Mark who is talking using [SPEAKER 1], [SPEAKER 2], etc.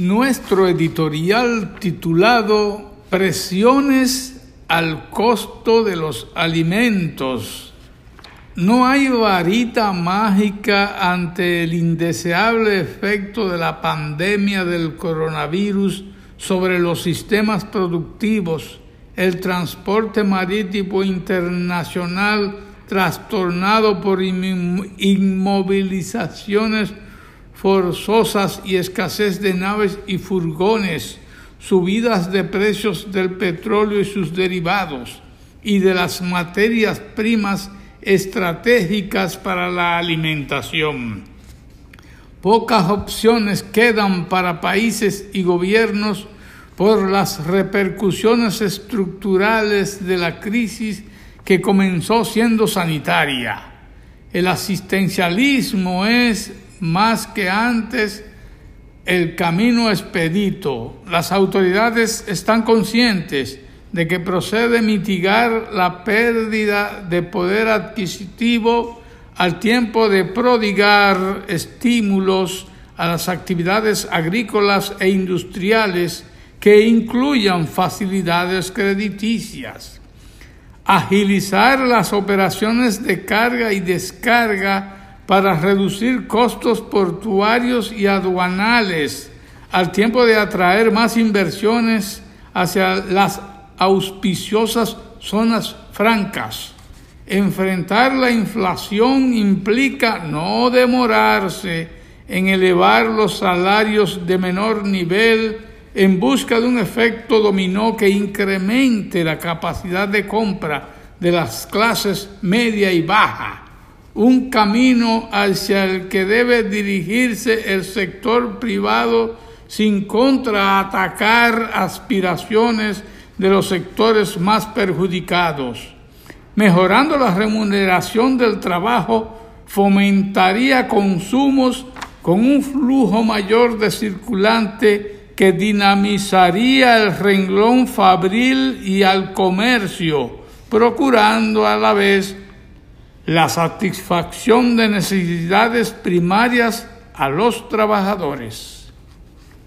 [SPEAKER 1] nuestro editorial titulado Presiones al costo de los alimentos. No hay varita mágica ante el indeseable efecto de la pandemia del coronavirus sobre los sistemas productivos, el transporte marítimo internacional trastornado por inmovilizaciones forzosas y escasez de naves y furgones, subidas de precios del petróleo y sus derivados y de las materias primas estratégicas para la alimentación. Pocas opciones quedan para países y gobiernos por las repercusiones estructurales de la crisis que comenzó siendo sanitaria. El asistencialismo es más que antes el camino expedito. Las autoridades están conscientes de que procede mitigar la pérdida de poder adquisitivo al tiempo de prodigar estímulos a las actividades agrícolas e industriales que incluyan facilidades crediticias, agilizar las operaciones de carga y descarga para reducir costos portuarios y aduanales, al tiempo de atraer más inversiones hacia las auspiciosas zonas francas. Enfrentar la inflación implica no demorarse en elevar los salarios de menor nivel en busca de un efecto dominó que incremente la capacidad de compra de las clases media y baja un camino hacia el que debe dirigirse el sector privado sin contraatacar aspiraciones de los sectores más perjudicados. Mejorando la remuneración del trabajo fomentaría consumos con un flujo mayor de circulante que dinamizaría el renglón fabril y al comercio, procurando a la vez la satisfacción de necesidades primarias a los trabajadores.